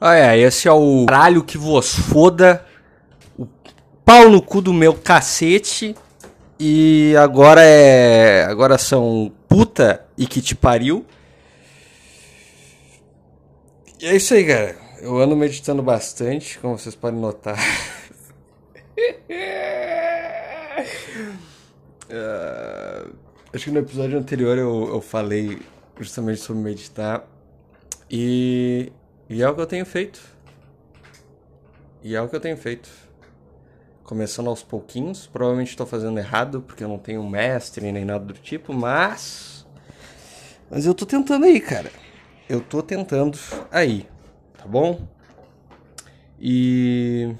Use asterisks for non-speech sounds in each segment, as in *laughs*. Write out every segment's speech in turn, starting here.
Ah, é, esse é o caralho que vos foda. O pau no cu do meu cacete. E agora é. Agora são puta e que te pariu. E é isso aí, cara. Eu ando meditando bastante, como vocês podem notar. uh, *laughs* acho que no episódio anterior eu, eu falei justamente sobre meditar. E, e é o que eu tenho feito. E é o que eu tenho feito. Começando aos pouquinhos. Provavelmente estou fazendo errado, porque eu não tenho mestre nem nada do tipo, mas. Mas eu tô tentando aí, cara. Eu tô tentando aí, tá bom? E.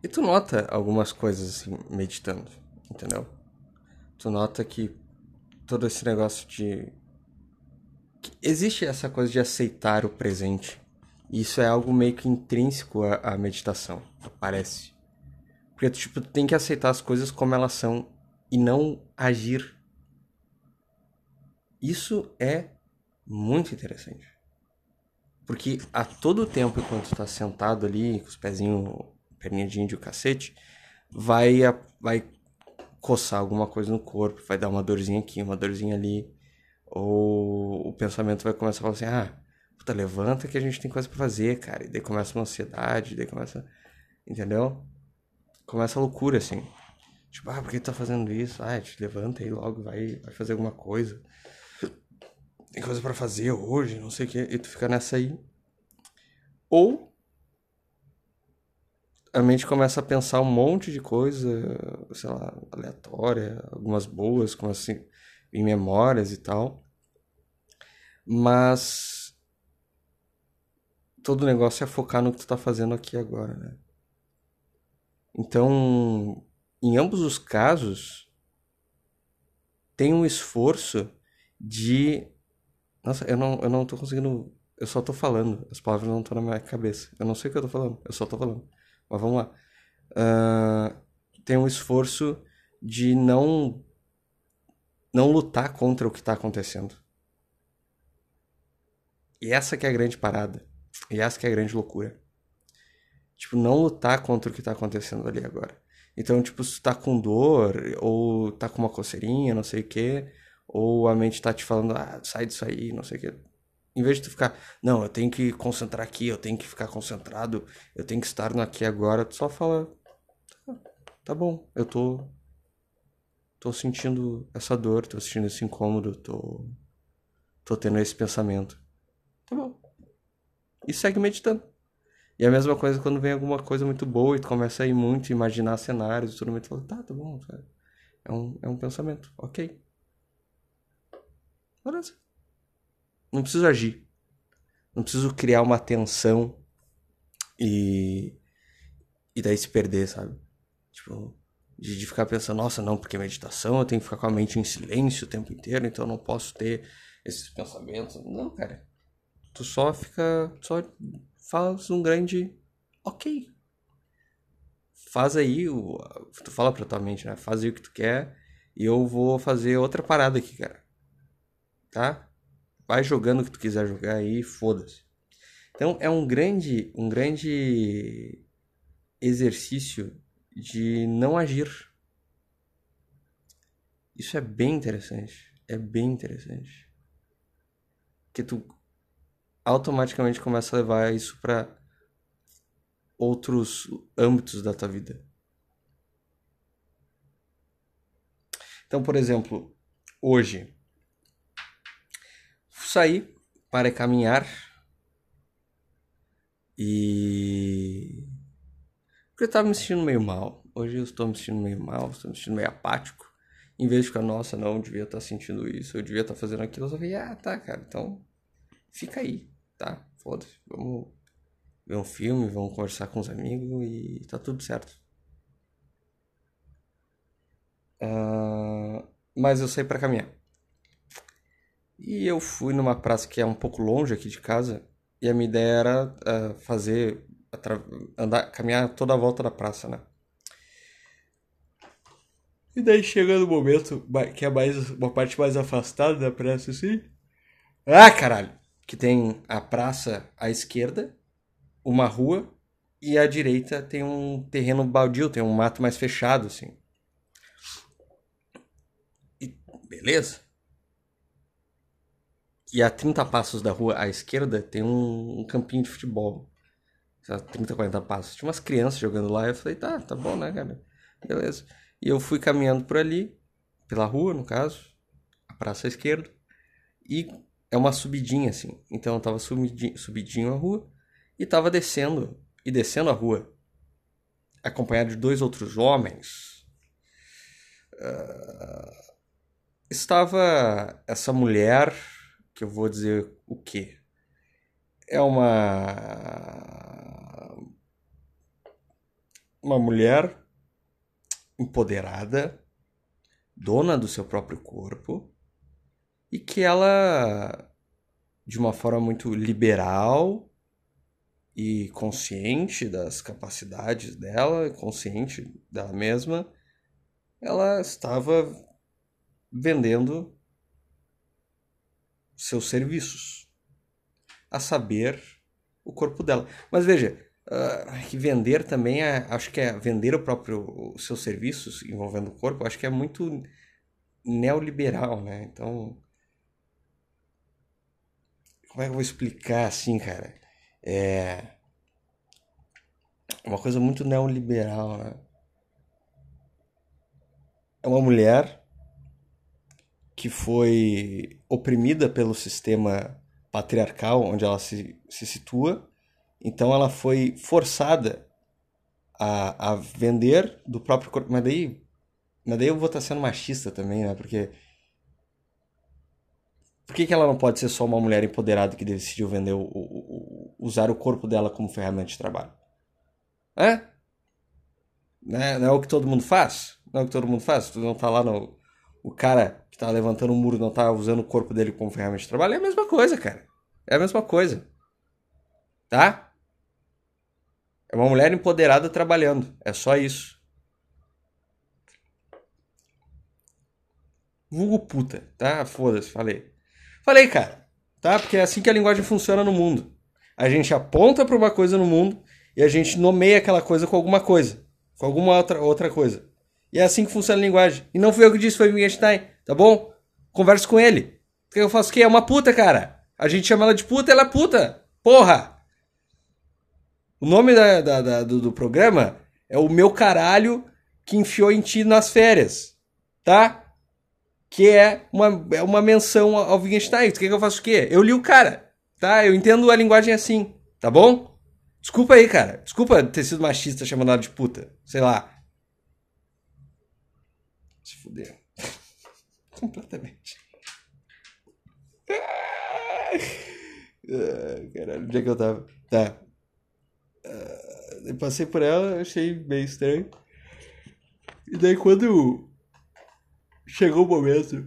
E tu nota algumas coisas assim, meditando, entendeu? Tu nota que todo esse negócio de. Existe essa coisa de aceitar o presente. Isso é algo meio que intrínseco à, à meditação, parece. Porque tipo, tu tem que aceitar as coisas como elas são e não agir. Isso é muito interessante. Porque a todo tempo, enquanto tu tá sentado ali, com os pezinhos, perninha de índio, cacete, vai, vai coçar alguma coisa no corpo, vai dar uma dorzinha aqui, uma dorzinha ali. Ou o pensamento vai começar a falar assim, ah, puta, levanta que a gente tem coisa pra fazer, cara. E daí começa uma ansiedade, daí começa. Entendeu? Começa a loucura, assim. Tipo, ah, por que tu tá fazendo isso? Ah, te levanta aí logo, vai, vai fazer alguma coisa. Tem coisa para fazer hoje, não sei o que. E tu fica nessa aí. Ou a mente começa a pensar um monte de coisa, sei lá, aleatória, algumas boas, como assim, em memórias e tal. Mas todo negócio é focar no que tu tá fazendo aqui agora, né? Então, em ambos os casos, tem um esforço de. Nossa, eu não, eu não tô conseguindo. Eu só tô falando. As palavras não estão na minha cabeça. Eu não sei o que eu tô falando. Eu só tô falando. Mas vamos lá. Uh, tem um esforço de não não lutar contra o que está acontecendo. E essa que é a grande parada. E essa que é a grande loucura. Tipo, não lutar contra o que está acontecendo ali agora. Então, tipo, se tu tá com dor, ou tá com uma coceirinha, não sei o que, ou a mente tá te falando, ah, sai disso aí, não sei o que. Em vez de tu ficar, não, eu tenho que concentrar aqui, eu tenho que ficar concentrado, eu tenho que estar no aqui agora, tu só fala, tá, tá bom, eu tô tô sentindo essa dor, tô sentindo esse incômodo, tô tô tendo esse pensamento. Tá bom. E segue meditando. E a mesma coisa quando vem alguma coisa muito boa e tu começa a ir muito, imaginar cenários, e tudo mais, tu fala, tá, tá bom, é um, é um pensamento, ok. Beleza. Não preciso agir. Não preciso criar uma tensão e. E daí se perder, sabe? Tipo, de, de ficar pensando, nossa, não, porque meditação eu tenho que ficar com a mente em silêncio o tempo inteiro, então eu não posso ter esses pensamentos. Não, cara. Tu só fica. Só faz um grande. Ok. Faz aí o. Tu fala pra tua mente, né? Faz aí o que tu quer e eu vou fazer outra parada aqui, cara. Tá? Vai jogando o que tu quiser jogar aí, foda-se. Então é um grande, um grande exercício de não agir. Isso é bem interessante. É bem interessante. Que tu automaticamente começa a levar isso para outros âmbitos da tua vida. Então, por exemplo, hoje saí para caminhar e. Porque eu estava me sentindo meio mal. Hoje eu estou me sentindo meio mal, estou me sentindo meio apático. Em vez de ficar, nossa, não, eu devia estar tá sentindo isso, eu devia estar tá fazendo aquilo, eu só falei, ah, tá, cara, então fica aí, tá? Foda-se, vamos ver um filme, vamos conversar com os amigos e tá tudo certo. Uh, mas eu saí para caminhar. E eu fui numa praça que é um pouco longe aqui de casa, e a minha ideia era uh, fazer, andar, caminhar toda a volta da praça, né? E daí chega no momento que é mais uma parte mais afastada da praça assim. Ah, caralho! Que tem a praça à esquerda, uma rua, e à direita tem um terreno baldio, tem um mato mais fechado, assim. E beleza. E a 30 passos da rua à esquerda tem um, um campinho de futebol. 30, 40 passos. Tinha umas crianças jogando lá. Eu falei, tá, tá bom, né, cara? Beleza. E eu fui caminhando por ali, pela rua, no caso, a praça à esquerda. E é uma subidinha, assim. Então eu tava subidinho, subidinho a rua e tava descendo, e descendo a rua, acompanhado de dois outros homens. Uh, estava essa mulher, que eu vou dizer o quê? É uma. Uma mulher empoderada, dona do seu próprio corpo, e que ela, de uma forma muito liberal e consciente das capacidades dela, consciente dela mesma, ela estava vendendo seus serviços, a saber, o corpo dela. Mas veja, uh, que vender também é, acho que é vender o próprio os seus serviços envolvendo o corpo, acho que é muito neoliberal, né? Então, como é que eu vou explicar assim, cara? É uma coisa muito neoliberal, né? É uma mulher que foi oprimida pelo sistema patriarcal onde ela se, se situa, então ela foi forçada a, a vender do próprio corpo. Mas daí, mas daí eu vou estar sendo machista também, né? Porque por que, que ela não pode ser só uma mulher empoderada que decidiu vender o, o, o usar o corpo dela como ferramenta de trabalho? É? Não é, não é o que todo mundo faz? Não é o que todo mundo faz? Tu não tá lá no. O cara que tá levantando o um muro não tá usando o corpo dele como ferramenta de trabalho? É a mesma coisa, cara. É a mesma coisa. Tá? É uma mulher empoderada trabalhando. É só isso. Vulgo puta, tá? Foda-se, falei. Falei, cara, tá? Porque é assim que a linguagem funciona no mundo. A gente aponta para uma coisa no mundo e a gente nomeia aquela coisa com alguma coisa, com alguma outra, outra coisa. E é assim que funciona a linguagem. E não fui eu que disse, foi o Wittgenstein, tá bom? Converso com ele. O que eu faço o quê? É uma puta, cara. A gente chama ela de puta, ela é puta. Porra! O nome da, da, da do, do programa é o meu caralho que enfiou em ti nas férias. Tá? Que é uma, é uma menção ao Wittgenstein. Tu quer que eu faça o quê? Eu li o cara, tá? Eu entendo a linguagem assim, tá bom? Desculpa aí, cara. Desculpa ter sido machista chamando ela de puta. Sei lá. Se fuder. *laughs* Completamente. Ah, caralho, onde é que eu tava? Tá. Uh, eu passei por ela, achei meio estranho. E daí quando Chegou o momento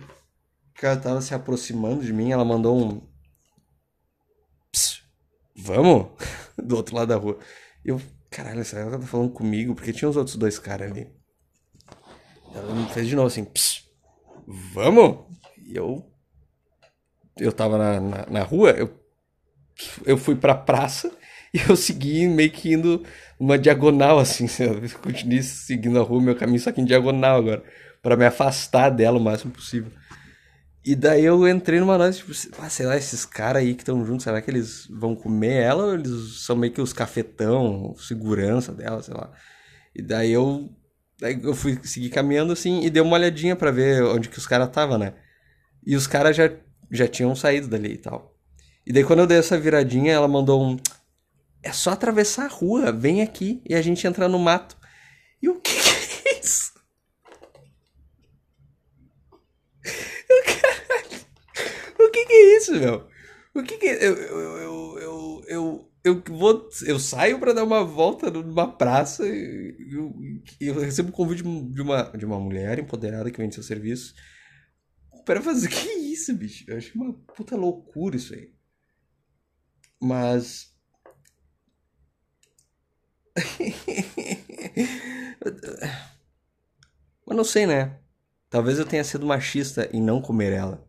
que ela tava se aproximando de mim, ela mandou um. Vamos? *laughs* Do outro lado da rua. Eu, caralho, essa ela tá falando comigo, porque tinha os outros dois caras ali. Ela me fez de novo assim, vamos? E eu. Eu tava na, na, na rua, eu, eu fui pra praça e eu segui meio que indo uma diagonal assim. Eu continuei seguindo a rua, meu caminho, só que em diagonal agora para me afastar dela o máximo possível. E daí eu entrei numa noite, tipo, ah, sei lá, esses caras aí que estão juntos, será que eles vão comer ela ou eles são meio que os cafetão, segurança dela, sei lá. E daí eu daí eu fui seguir caminhando assim e dei uma olhadinha para ver onde que os caras estavam, né? E os caras já, já tinham saído dali e tal. E daí quando eu dei essa viradinha, ela mandou um é só atravessar a rua, vem aqui e a gente entra no mato. E o que, que é isso? que que é isso, meu? O que que é? Eu, eu, eu, eu, eu, vou, eu saio para dar uma volta numa praça e eu, recebo um convite de uma, de uma mulher empoderada que vende seu serviço para fazer. *laughs* Que isso, bicho? Eu acho uma puta loucura isso aí. Mas. *laughs* Mas não sei, né? Talvez eu tenha sido machista em não comer ela.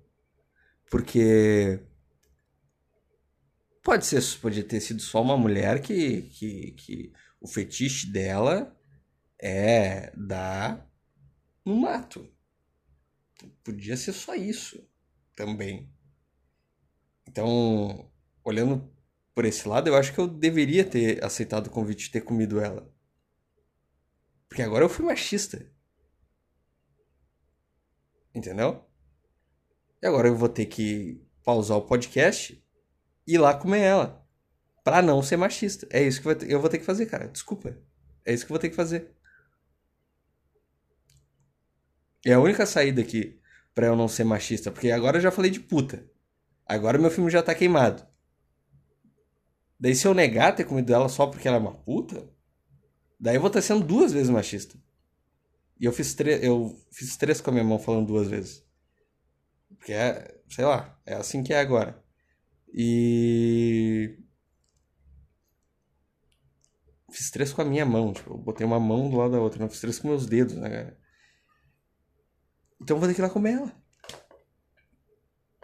Porque Pode ser, podia ter sido só uma mulher que, que, que o fetiche dela é dar no mato. Podia ser só isso também. Então, olhando por esse lado, eu acho que eu deveria ter aceitado o convite e ter comido ela. Porque agora eu fui machista. Entendeu? E agora eu vou ter que pausar o podcast e ir lá comer ela. Pra não ser machista. É isso que eu vou ter que fazer, cara. Desculpa. É isso que eu vou ter que fazer. É a única saída aqui pra eu não ser machista. Porque agora eu já falei de puta. Agora meu filme já tá queimado. Daí se eu negar ter comido ela só porque ela é uma puta, daí eu vou estar sendo duas vezes machista. E eu fiz, eu fiz três com a minha mão falando duas vezes. Porque é, sei lá, é assim que é agora. E. Fiz três com a minha mão, tipo, eu botei uma mão do lado da outra, não fiz três com meus dedos, né, cara? Então vou ter que ir lá comer ela.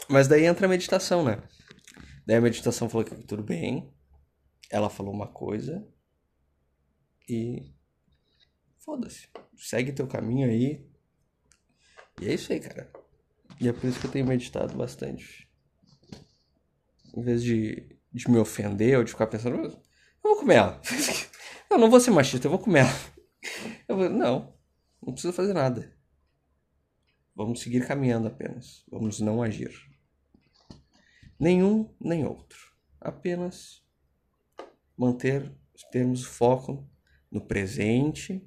Mas daí entra a meditação, né? Daí a meditação falou que tudo bem. Ela falou uma coisa. E. Foda-se. Segue teu caminho aí. E é isso aí, cara. E é por isso que eu tenho meditado bastante. Em vez de, de me ofender ou de ficar pensando, eu vou comer ela. *laughs* eu não vou ser machista, eu vou comer ela. Eu vou, não, não precisa fazer nada. Vamos seguir caminhando apenas. Vamos não agir. Nenhum nem outro. Apenas manter, termos foco no presente,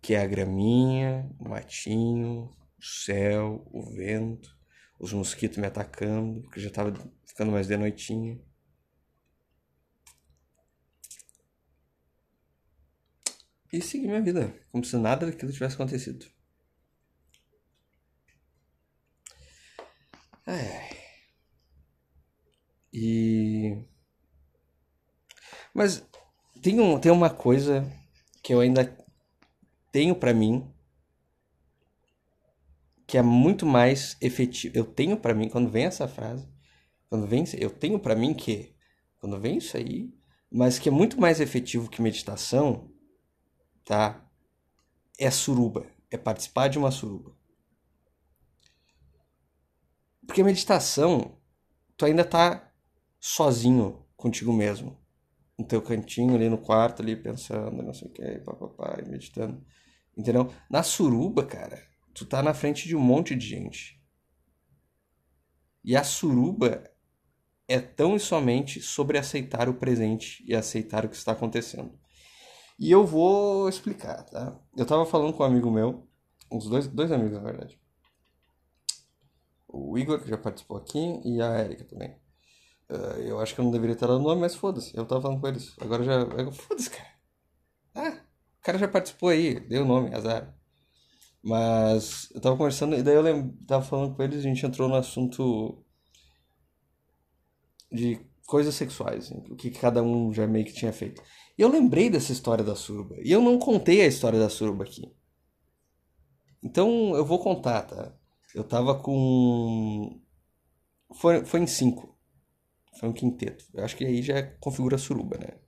que é a graminha, o matinho, o céu, o vento, os mosquitos me atacando, porque já estava ficando mais de noitinha. E seguir minha vida, como se nada daquilo tivesse acontecido. É. E. Mas tem, um, tem uma coisa que eu ainda tenho para mim que é muito mais efetivo. Eu tenho para mim, quando vem essa frase, quando vem, eu tenho para mim que, quando vem isso aí, mas que é muito mais efetivo que meditação, tá? É suruba, é participar de uma suruba. Porque meditação, tu ainda tá sozinho contigo mesmo. No teu cantinho ali no quarto, ali pensando, não sei o que, papapá, meditando. Entendeu? Na suruba, cara, tu tá na frente de um monte de gente. E a suruba é tão e somente sobre aceitar o presente e aceitar o que está acontecendo. E eu vou explicar, tá? Eu tava falando com um amigo meu, uns dois, dois amigos na verdade. O Igor, que já participou aqui, e a Erika também. Uh, eu acho que eu não deveria ter dado nome, mas foda-se. Eu tava falando com eles. Agora já. *laughs* Foda-se, cara. Ah, o cara já participou aí, deu o nome, azar. Mas eu tava conversando, e daí eu lembro, tava falando com eles, a gente entrou no assunto de coisas sexuais, o que cada um já meio que tinha feito. E eu lembrei dessa história da suruba. E eu não contei a história da suruba aqui. Então eu vou contar, tá? Eu tava com. Foi, foi em cinco. Foi um quinteto. Eu acho que aí já configura suruba, né?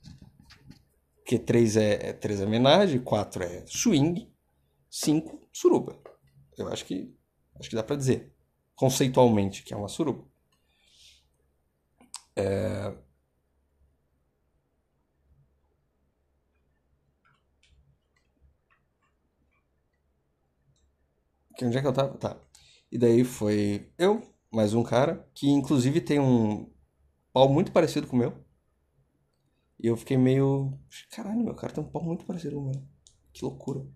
Porque três é, é três é homenagem, quatro é swing, cinco suruba. Eu acho que acho que dá para dizer conceitualmente que é uma suruba. É... Onde é que eu tava? Tá. E daí foi eu, mais um cara, que inclusive tem um pau muito parecido com o meu. E eu fiquei meio. Caralho, meu cara tem um pau muito parecido com o meu. Que loucura.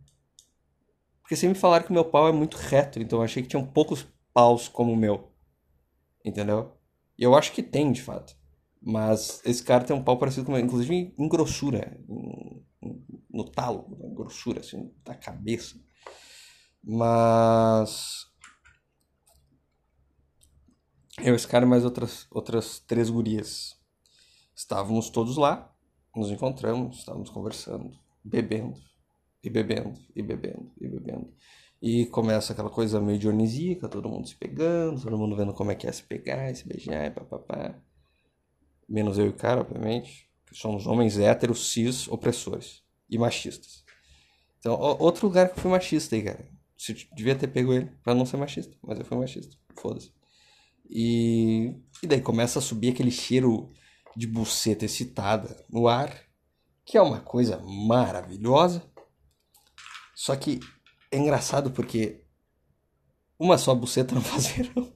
Porque sempre falaram que meu pau é muito reto, então eu achei que tinham poucos paus como o meu. Entendeu? E eu acho que tem, de fato. Mas esse cara tem um pau parecido com o meu, inclusive em grossura. Em, no talo, na grossura, assim, da cabeça. Mas. Eu, esse cara e mais outras, outras três gurias. Estávamos todos lá, nos encontramos, estávamos conversando, bebendo e bebendo, e bebendo, e bebendo. E começa aquela coisa meio dionisíaca, todo mundo se pegando, todo mundo vendo como é que é se pegar, se beijar, papapá. Menos eu e o cara, obviamente. Que somos homens héteros, cis, opressores. E machistas. Então, outro lugar que eu fui machista aí, cara. Você devia ter pego ele pra não ser machista. Mas eu fui machista. Foda-se. E, e daí começa a subir aquele cheiro de buceta excitada no ar. Que é uma coisa maravilhosa. Só que é engraçado porque uma só buceta não faz verão.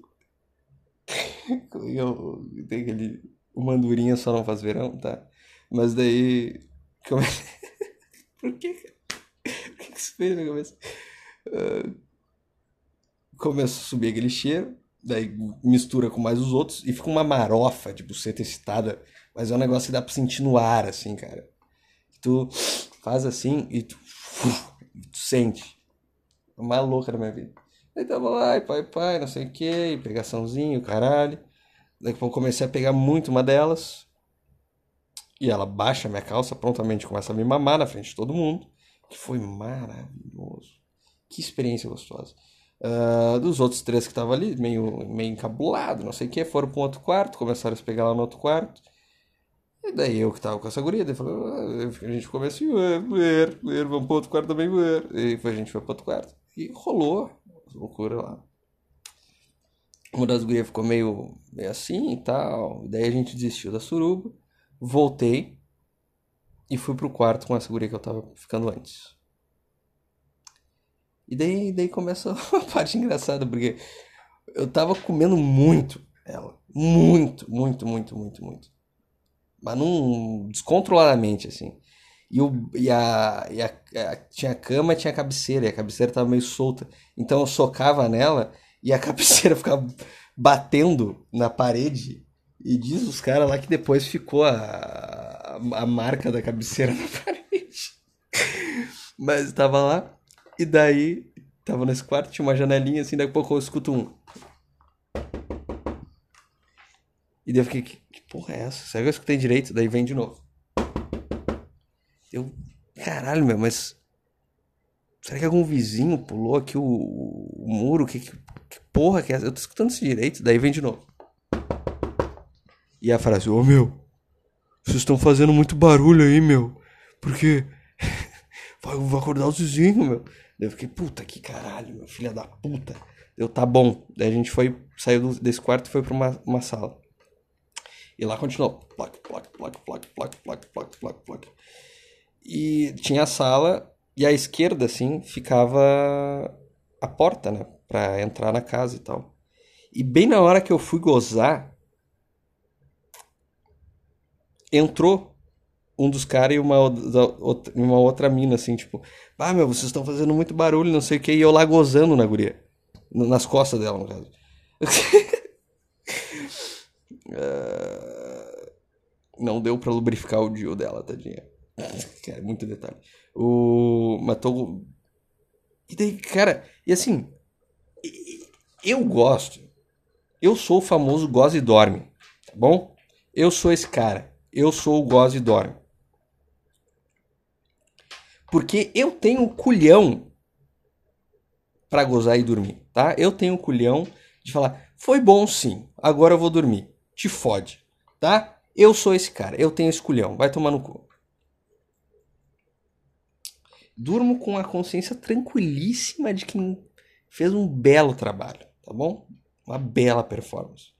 *laughs* Eu, tem aquele. O mandurinha só não faz verão, tá? Mas daí. Come... *laughs* Por que? *laughs* Por que isso fez na cabeça? Uh, começa a subir aquele cheiro, daí mistura com mais os outros e fica uma marofa de buceta excitada. Mas é um negócio que dá pra sentir no ar, assim, cara. Tu faz assim e tu, tu sente. É uma louca na minha vida. Aí tava lá, e pai, pai, não sei o que, pegaçãozinho, caralho. Daqui a pouco comecei a pegar muito uma delas. E ela baixa minha calça, prontamente começa a me mamar na frente de todo mundo. Que foi maravilhoso. Que experiência gostosa. Uh, dos outros três que estavam ali, meio, meio encabulado, não sei o que, foram para um outro quarto, começaram a se pegar lá no outro quarto. E daí eu que tava com essa guria, daí falou, ah, a gente começa a mulher, mulher, vamos para outro quarto também, mulher. E a gente foi para outro quarto. E rolou loucura lá. Uma das gurias ficou meio, meio assim e tal. Daí a gente desistiu da suruba. Voltei e fui pro quarto com essa guria que eu tava ficando antes. E daí, daí começa *laughs* a parte engraçada, porque eu tava comendo muito ela. Muito, muito, muito, muito, muito. Mas não descontroladamente, assim. E, o, e, a, e a, a, tinha a cama tinha a cabeceira, e a cabeceira tava meio solta. Então eu socava nela e a *laughs* cabeceira ficava batendo na parede. E diz os caras lá que depois ficou a, a, a marca da cabeceira *laughs* na parede. Mas tava lá, e daí tava nesse quarto, tinha uma janelinha assim, daqui a pouco eu escuto um. E daí eu fiquei, que, que porra é essa? Será que eu escutei direito? Daí vem de novo. Eu. Caralho, meu, mas. Será que algum vizinho pulou aqui o, o muro? Que, que, que, porra que é essa? Eu tô escutando isso direito. Daí vem de novo. E a frase: Ô oh, meu, vocês estão fazendo muito barulho aí, meu. Porque. *laughs* vai, vai acordar os vizinhos, meu. Daí eu fiquei: puta que caralho, meu filha da puta. Eu, tá bom. Daí a gente foi, saiu desse quarto e foi pra uma, uma sala. E lá continuou. Plac, plac, plac, plac, plac, plac, plac, plac, plac. E tinha a sala e à esquerda, assim, ficava a porta, né? Pra entrar na casa e tal. E bem na hora que eu fui gozar, entrou um dos caras e uma, uma outra mina, assim, tipo, ah, meu, vocês estão fazendo muito barulho, não sei o que, e eu lá gozando na guria. Nas costas dela, no caso. uh, *laughs* não deu pra lubrificar o dio dela, tadinha. *laughs* Cara, muito detalhe. O. Matou. E daí, cara, e assim. Eu gosto. Eu sou o famoso goze e dorme. Tá bom? Eu sou esse cara. Eu sou o goze e dorme. Porque eu tenho culhão para gozar e dormir, tá? Eu tenho culhão de falar, foi bom sim, agora eu vou dormir. Te fode, tá? Eu sou esse cara, eu tenho esse culhão, vai tomar no cu durmo com a consciência tranquilíssima de quem fez um belo trabalho, tá bom? Uma bela performance.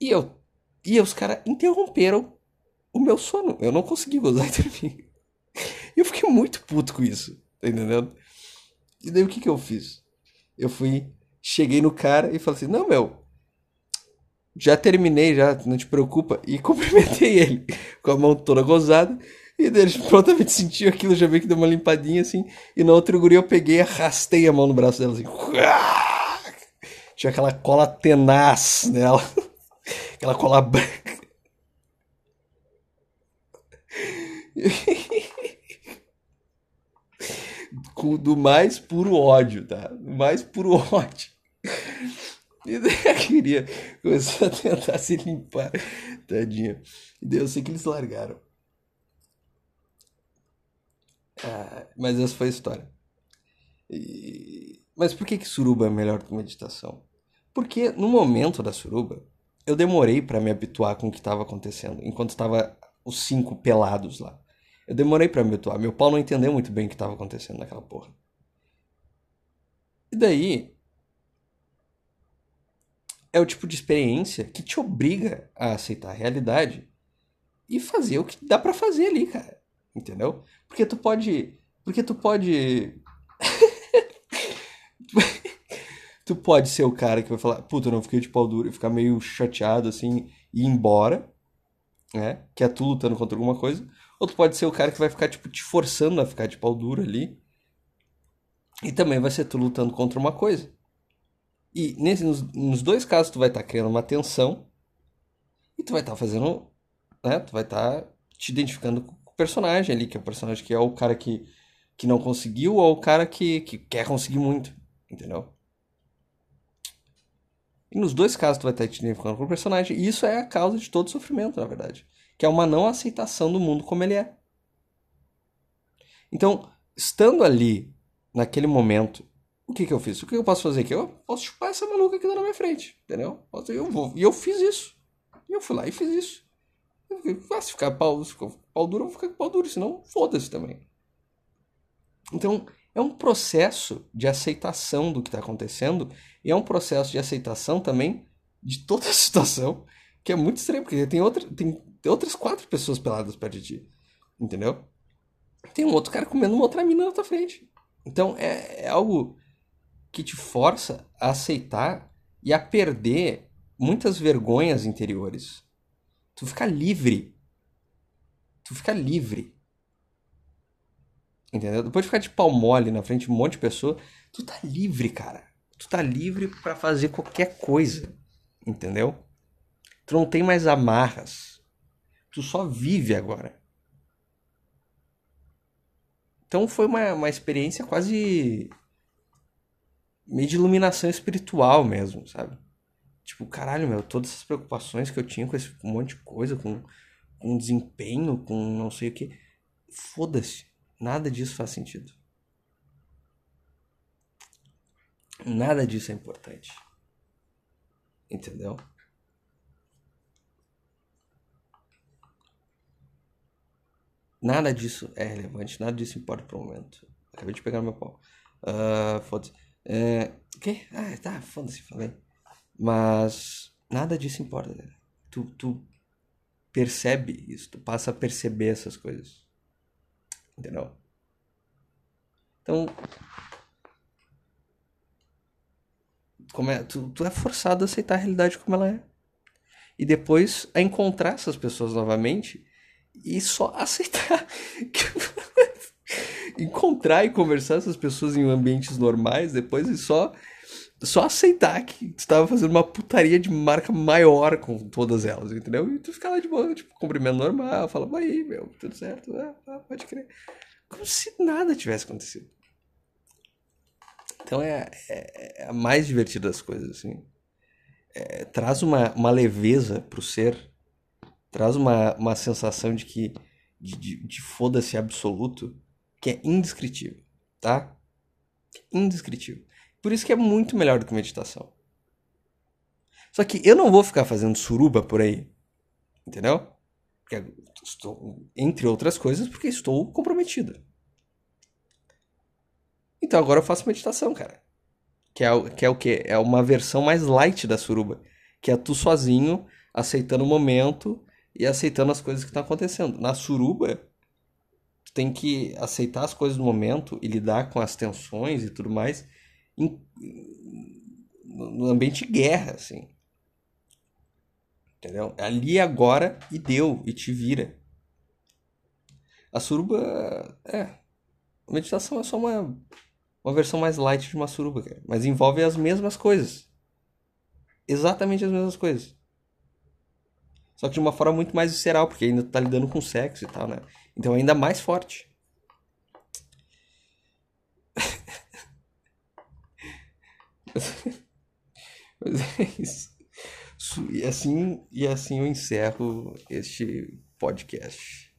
E eu e os caras interromperam o meu sono. Eu não consegui gozar e dormir. *laughs* Eu fiquei muito puto com isso, tá entendendo? E daí o que que eu fiz? Eu fui, cheguei no cara e falei assim: "Não, meu, já terminei já, não te preocupa". E cumprimentei ele com a mão toda gozada e ele prontamente sentiu aquilo, já veio que deu uma limpadinha assim. E na outra guria eu peguei e arrastei a mão no braço dela assim. Tinha aquela cola tenaz nela. Aquela cola branca. do mais puro ódio, tá? Do mais puro ódio. *laughs* Queria começar a tentar se limpar, tadinha. E daí eu sei que eles largaram. Ah, mas essa foi a história. E... Mas por que, que suruba é melhor que meditação? Porque no momento da suruba, eu demorei para me habituar com o que estava acontecendo, enquanto estava os cinco pelados lá. Eu demorei para me habituar. Meu pau não entendeu muito bem o que estava acontecendo naquela porra. E daí é o tipo de experiência que te obriga a aceitar a realidade e fazer o que dá para fazer ali, cara. Entendeu? Porque tu pode, porque tu pode *laughs* tu pode ser o cara que vai falar, puta, eu não fiquei de pau duro e ficar meio chateado assim e ir embora, né? Que é tu lutando contra alguma coisa. Ou tu pode ser o cara que vai ficar, tipo, te forçando a ficar de pau duro ali. E também vai ser tu lutando contra uma coisa. E nesse, nos, nos dois casos tu vai estar tá criando uma tensão. E tu vai estar tá fazendo. Né? Tu vai estar tá te identificando com o personagem ali, que é o personagem que é o cara que, que não conseguiu, ou o cara que, que quer conseguir muito. Entendeu? E nos dois casos tu vai estar te identificando com o personagem. E isso é a causa de todo sofrimento, na verdade que é uma não aceitação do mundo como ele é. Então, estando ali, naquele momento, o que, que eu fiz? O que eu posso fazer aqui? Eu posso chupar essa maluca que na minha frente, entendeu? Eu vou. E eu fiz isso. E eu fui lá e fiz isso. Eu, se ficar pau, se ficar pau duro, eu vou ficar com pau duro, senão foda-se também. Então, é um processo de aceitação do que está acontecendo e é um processo de aceitação também de toda a *laughs* situação que é muito estranho, porque tem, outra, tem tem outras quatro pessoas peladas perto de ti. Entendeu? Tem um outro cara comendo uma outra mina na tua frente. Então é, é algo que te força a aceitar e a perder muitas vergonhas interiores. Tu fica livre. Tu fica livre. Entendeu? Depois de ficar de pau mole na frente de um monte de pessoa, tu tá livre, cara. Tu tá livre para fazer qualquer coisa. Entendeu? Tu não tem mais amarras. Tu só vive agora. Então foi uma, uma experiência quase. Meio de iluminação espiritual mesmo, sabe? Tipo, caralho, meu, todas essas preocupações que eu tinha com esse monte de coisa, com, com desempenho, com não sei o que. Foda-se. Nada disso faz sentido. Nada disso é importante. Entendeu? Nada disso é relevante, nada disso importa pro momento. Acabei de pegar meu pau. Uh, foda-se. É, o quê? Ah, tá, foda-se, falei. Mas nada disso importa, cara. Tu, tu percebe isso, tu passa a perceber essas coisas. Entendeu? Então. Como é, tu, tu é forçado a aceitar a realidade como ela é. E depois a encontrar essas pessoas novamente e só aceitar. *laughs* Encontrar e conversar essas pessoas em ambientes normais depois e só só aceitar que tu estava fazendo uma putaria de marca maior com todas elas, entendeu? E tu ficar lá de boa, tipo, cumprimento normal, fala, aí, meu, tudo certo, ah, ah, pode crer. Como se nada tivesse acontecido. Então é, é, é a mais divertida das coisas, assim. É, traz uma, uma leveza pro ser traz uma, uma sensação de que de, de, de foda-se absoluto que é indescritível, tá? Indescritível. Por isso que é muito melhor do que meditação. Só que eu não vou ficar fazendo suruba por aí, entendeu? Porque estou, entre outras coisas, porque estou comprometido. Então agora eu faço meditação, cara. Que é, que é o que? É uma versão mais light da suruba. Que é tu sozinho, aceitando o momento e aceitando as coisas que estão acontecendo. Na suruba, tu tem que aceitar as coisas no momento e lidar com as tensões e tudo mais em, no ambiente de guerra, assim. Entendeu? Ali agora e deu, e te vira. A suruba é. A meditação é só uma, uma versão mais light de uma suruba, cara. Mas envolve as mesmas coisas. Exatamente as mesmas coisas. Só que de uma forma muito mais visceral, porque ainda tá lidando com sexo e tal, né? Então ainda mais forte. *laughs* Mas é isso. E assim, e assim eu encerro este podcast.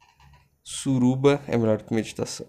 Suruba é melhor que meditação.